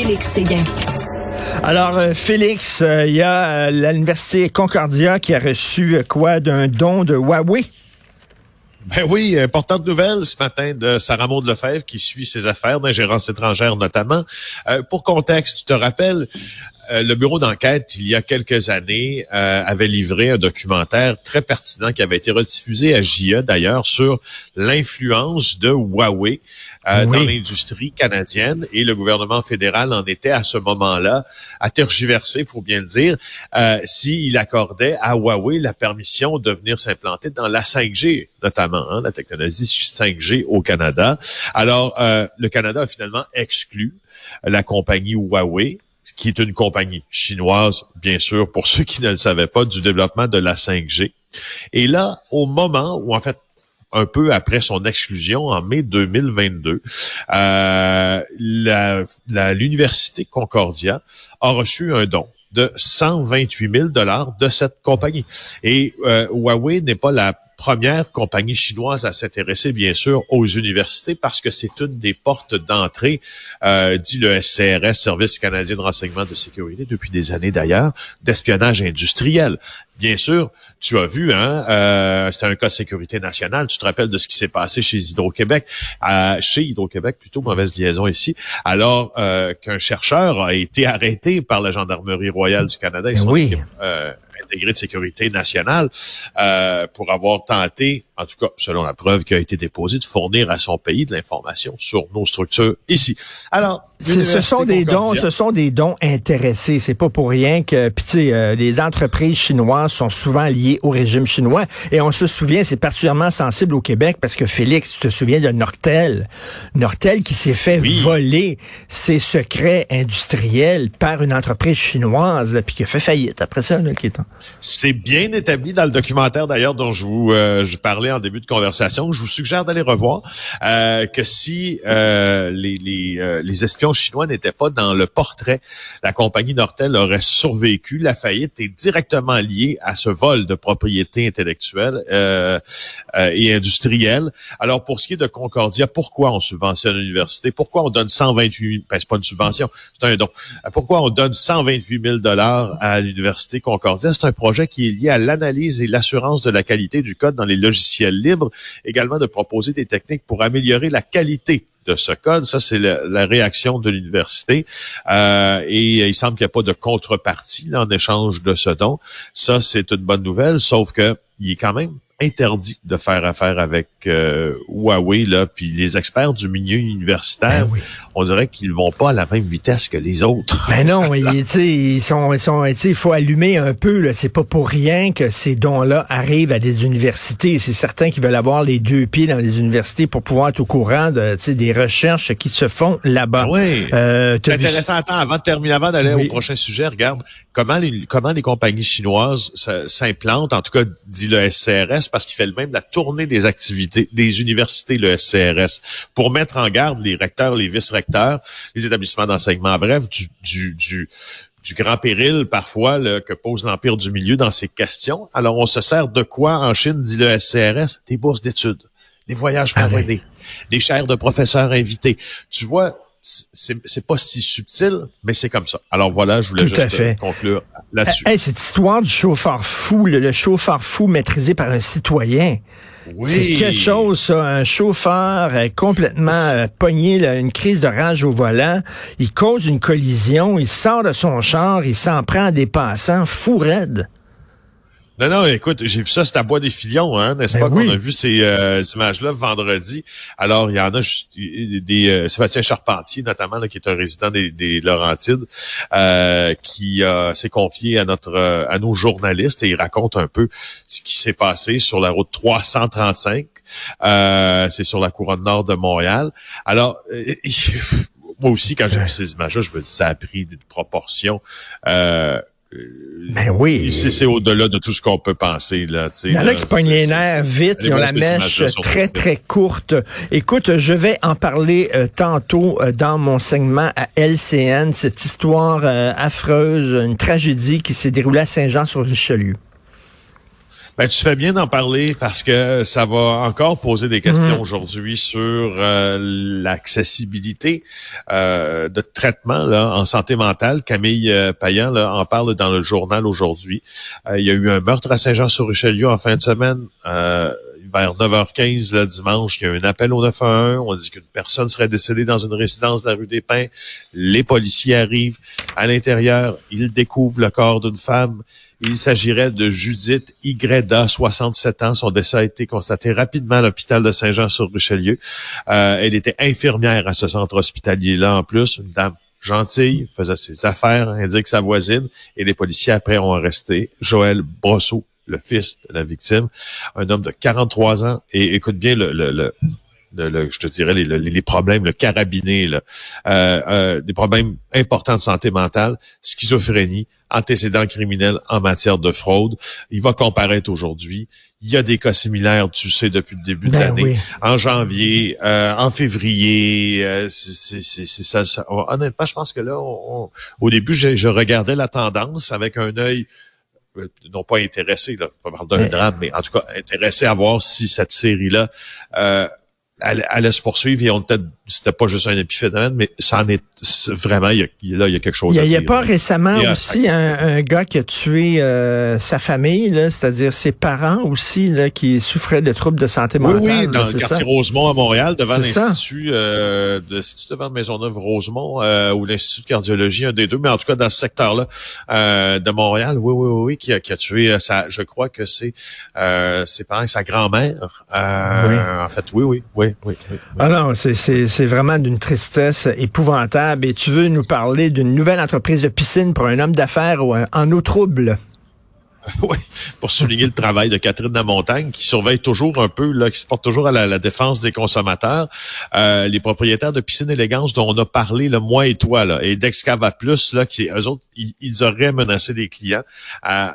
Félix Séguin. Alors, euh, Félix, euh, il y a euh, l'Université Concordia qui a reçu euh, quoi d'un don de Huawei? Ben oui, importante nouvelle ce matin de Sarah Maud Lefebvre qui suit ses affaires d'ingérence étrangère notamment. Euh, pour contexte, tu te rappelles, euh, le bureau d'enquête, il y a quelques années, euh, avait livré un documentaire très pertinent qui avait été rediffusé à JE d'ailleurs sur l'influence de Huawei euh, Oui. dans l'industrie canadienne et le gouvernement fédéral en était à ce moment-là à tergiverser, il faut bien le dire, euh, s'il accordait à Huawei la permission de venir s'implanter dans la 5G, notamment hein, la technologie 5G au Canada. Alors, euh, le Canada a finalement exclu la compagnie Huawei qui est une compagnie chinoise, bien sûr, pour ceux qui ne le savaient pas, du développement de la 5G. Et là, au moment où, en fait, un peu après son exclusion en mai 2022, euh, l'université Concordia a reçu un don de 128 000 dollars de cette compagnie. Et euh, Huawei n'est pas la première compagnie chinoise à s'intéresser, bien sûr, aux universités parce que c'est une des portes d'entrée, euh, dit le SCRS, Service canadien de renseignement de sécurité, depuis des années d'ailleurs, d'espionnage industriel. Bien sûr, tu as vu, hein, euh, c'est un cas de sécurité nationale. Tu te rappelles de ce qui s'est passé chez Hydro-Québec, euh, chez Hydro-Québec, plutôt mauvaise liaison ici, alors euh, qu'un chercheur a été arrêté par la gendarmerie royale du Canada et Ben son oui. équipe euh, intégrée de sécurité nationale euh, pour avoir tenté, en tout cas selon la preuve qui a été déposée, de fournir à son pays de l'information sur nos structures ici. Alors, Ce sont des dons, ce sont des dons intéressés. C'est pas pour rien que, puis tu sais, euh, les entreprises chinoises sont souvent liées au régime chinois. Et on se souvient, c'est particulièrement sensible au Québec parce que Félix, tu te souviens de Nortel, Nortel qui s'est fait Oui. voler ses secrets industriels par une entreprise chinoise, puis qui a fait faillite après ça, là, qui C'est bien établi dans le documentaire d'ailleurs dont je vous euh, je parlais en début de conversation. Je vous suggère d'aller revoir euh, que si euh, les les, les espions chinois n'étaient pas dans le portrait, la compagnie Nortel aurait survécu. La faillite est directement liée à ce vol de propriété intellectuelle euh, euh, et industrielle. Alors pour ce qui est de Concordia, pourquoi on subventionne l'université? Pourquoi on donne 128 ben, c'est pas une subvention, c'est un don. Euh, Pourquoi on donne 128 000 dollars à l'université Concordia? C'est un projet qui est lié à l'analyse et l'assurance de la qualité du code dans les logiciels libres, également de proposer des techniques pour améliorer la qualité de ce code. Ça, c'est la, réaction de l'université. Euh, et il semble qu'il n'y a pas de contrepartie en échange de ce don. Ça, c'est une bonne nouvelle, sauf que il est quand même interdit de faire affaire avec euh, Huawei là, puis les experts du milieu universitaire, Ben oui. on dirait qu'ils vont pas à la même vitesse que les autres. Ben non, il, tu sais, ils sont, ils sont, tu sais, il faut allumer un peu. Là. C'est pas pour rien que ces dons-là arrivent à des universités. C'est certains qui veulent avoir les deux pieds dans les universités pour pouvoir être au courant de, tu sais, des recherches qui se font là-bas. Oui. Euh, C'est vu- intéressant. Attends, avant de terminer, avant d'aller Oui. au prochain sujet, regarde comment les, comment les compagnies chinoises s'implantent, en tout cas, dit le SCRS, parce qu'il fait le même la tournée des activités des universités, le SCRS, pour mettre en garde les recteurs, les vice-recteurs, les établissements d'enseignement, bref, du, du, du, du grand péril parfois là, que pose l'Empire du Milieu dans ces questions. Alors, on se sert de quoi en Chine, dit le SCRS? Des bourses d'études, des voyages Ah oui. parrainés, des chaires de professeurs invités. Tu vois, c'est c'est pas si subtil, mais c'est comme ça. Alors voilà, je voulais Tout à juste fait. euh, conclure là-dessus. Hey, cette histoire du chauffeur fou, le, le chauffeur fou maîtrisé par un citoyen. Oui. C'est quelque chose, ça. Un chauffeur euh, complètement euh, pogné, là, une crise de rage au volant. Il cause une collision, il sort de son char, il s'en prend à des passants, fou raide. Non, non, écoute, j'ai vu ça, c'est à Bois des Filions, hein, n'est-ce Ben pas, oui. qu'on a vu ces euh, images-là vendredi. Alors, il y en a juste- des euh, Sébastien Charpentier, notamment, là, qui est un résident des, des Laurentides, euh, qui euh, s'est confié à notre euh, à nos journalistes et il raconte un peu ce qui s'est passé sur la route 335. Euh, c'est sur la couronne nord de Montréal. Alors, moi aussi, quand j'ai vu ces images-là, je me dis ça a pris d'une proportion. Euh, Ben oui. c'est c'est au-delà de tout ce qu'on peut penser. Là, Il y en a là. qui pognent les nerfs vite, ils ont la mèche très, très courte. Écoute, je vais en parler euh, tantôt euh, dans mon segment à LCN, cette histoire euh, affreuse, une tragédie qui s'est déroulée à Saint-Jean-sur-Richelieu. Ben, tu fais bien d'en parler parce que ça va encore poser des questions Mhm. aujourd'hui sur euh, l'accessibilité euh, de traitement là, en santé mentale. Camille euh, Payan là, en parle dans le journal aujourd'hui. Euh, il y a eu un meurtre à Saint-Jean-sur-Richelieu en fin de semaine. Vers 9h15 le dimanche, il y a un appel au 911. On dit qu'une personne serait décédée dans une résidence de la rue des Pins. Les policiers arrivent à l'intérieur. Ils découvrent le corps d'une femme. Il s'agirait de Judith Ygreda, 67 ans. Son décès a été constaté rapidement à l'hôpital de Saint-Jean-sur-Richelieu. Euh, elle était infirmière à ce centre hospitalier-là en plus, une dame gentille, faisait ses affaires, indique sa voisine, et les policiers après ont arresté Joël Brosseau, le fils de la victime, un homme de 43 ans, et écoute bien le, le, le le- le- je te dirais les, les- les problèmes, le carabiné, là, euh, euh, des problèmes importants de santé mentale, schizophrénie, antécédents criminels en matière de fraude. Il va comparaître aujourd'hui. Il y a des cas similaires, tu sais, depuis le début de Ben l'année. oui. En janvier, euh, en février, euh, c'est c'est- c'est- c'est ça, ça- Honnêtement, je pense que là, on- on- au début, je, je regardais la tendance avec un œil non pas intéressé, là, pas parler d'un drame, mais en tout cas intéressé à voir si cette série-là euh, allait, se poursuivre et on était, c'était pas juste un épiphénomène, mais ça en est c'est vraiment, il y a, là, il y a quelque chose Il y a, pas récemment Et, euh, aussi un, un gars qui a tué euh, sa famille, là, c'est-à-dire ses parents aussi, là, qui souffraient de troubles de santé Oui, mentale. oui, là, dans le quartier ça? Rosemont à Montréal, devant C'est ça. l'Institut euh, de l'Institut devant Maisonneuve-Rosemont euh, ou l'Institut de cardiologie, un des deux, mais en tout cas dans ce secteur-là euh, de Montréal, oui, oui, oui, oui, qui a, qui a tué euh, sa, je crois que c'est euh, ses parents et sa grand-mère. Euh, Oui. En fait, oui, oui, oui, oui. Ah non, c'est- vraiment d'une tristesse épouvantable. Et tu veux nous parler d'une nouvelle entreprise de piscine pour un homme d'affaires en eau trouble? Oui, pour souligner le travail de Catherine Lamontagne, qui surveille toujours un peu, là, qui se porte toujours à la, la défense des consommateurs. Euh, les propriétaires de piscine élégance dont on a parlé, là, moi et toi, là, et d'Excava Plus, là, qui, eux autres, ils, ils auraient menacé des clients.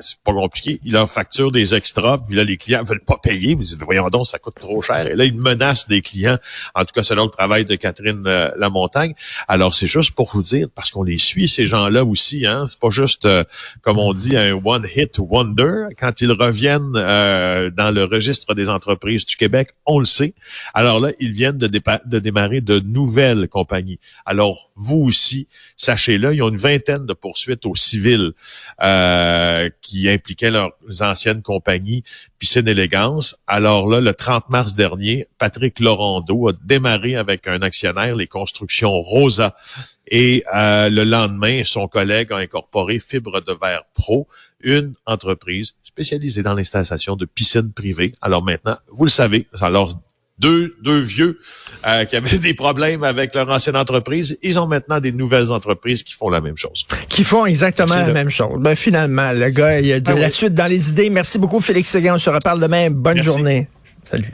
C'est pas compliqué. Ils leur facturent des extras, puis là, les clients veulent pas payer. Ils disent, voyons donc, ça coûte trop cher. Et là, ils menacent des clients. En tout cas, selon le travail de Catherine euh, Lamontagne. Alors, c'est juste pour vous dire, parce qu'on les suit, ces gens-là aussi, hein. C'est pas juste, euh, comme on dit, un one-hit wonder. Quand ils reviennent euh, dans le registre des entreprises du Québec, on le sait. Alors là, ils viennent de, démarrer de nouvelles compagnies. Alors, vous aussi, sachez-le, ils ont une vingtaine de poursuites au civil euh, qui impliquaient leurs anciennes compagnies Piscine Élégance. Alors là, le 30 mars dernier, Patrick Laurando a démarré avec un actionnaire, les constructions Rosa. Et euh, le lendemain, son collègue a incorporé Fibre de Verre Pro, une entreprise spécialisée dans l'installation de piscines privées. Alors maintenant, vous le savez, alors deux, deux vieux euh, qui avaient des problèmes avec leur ancienne entreprise, ils ont maintenant des nouvelles entreprises qui font la même chose. Qui font exactement la même chose. Ben, finalement, le gars, il y a de Ah la oui. suite dans les idées. Merci beaucoup, Félix Séguin. On se reparle demain. Bonne Merci. journée. Salut.